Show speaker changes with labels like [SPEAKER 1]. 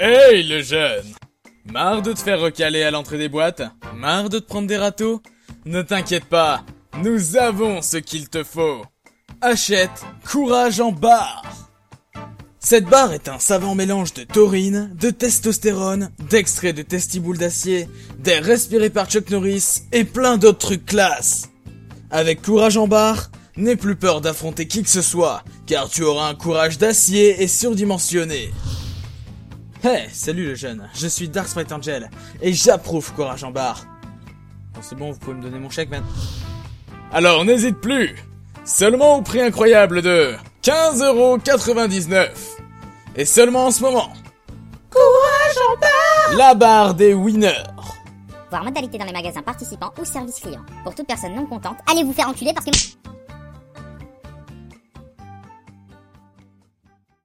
[SPEAKER 1] Hey le jeune Marre de te faire recaler à l'entrée des boîtes? Marre de te prendre des râteaux? Ne t'inquiète pas, nous avons ce qu'il te faut. Achète Courage en barre Cette barre est un savant mélange de taurine, de testostérone, d'extrait de testiboule d'acier, d'air respiré par Chuck Norris et plein d'autres trucs classe. Avec Courage en barre, n'aie plus peur d'affronter qui que ce soit, car tu auras un courage d'acier et surdimensionné. Hey, salut le jeune, je suis Dark Sprite Angel, et j'approuve Courage en barre. Bon, c'est bon, vous pouvez me donner mon chèque maintenant. Alors n'hésite plus Seulement au prix incroyable de 15,99€ Et seulement en ce moment
[SPEAKER 2] Courage en barre
[SPEAKER 1] La barre des winners
[SPEAKER 3] Voir modalité dans les magasins participants ou service client. Pour toute personne non contente, allez vous faire enculer parce que...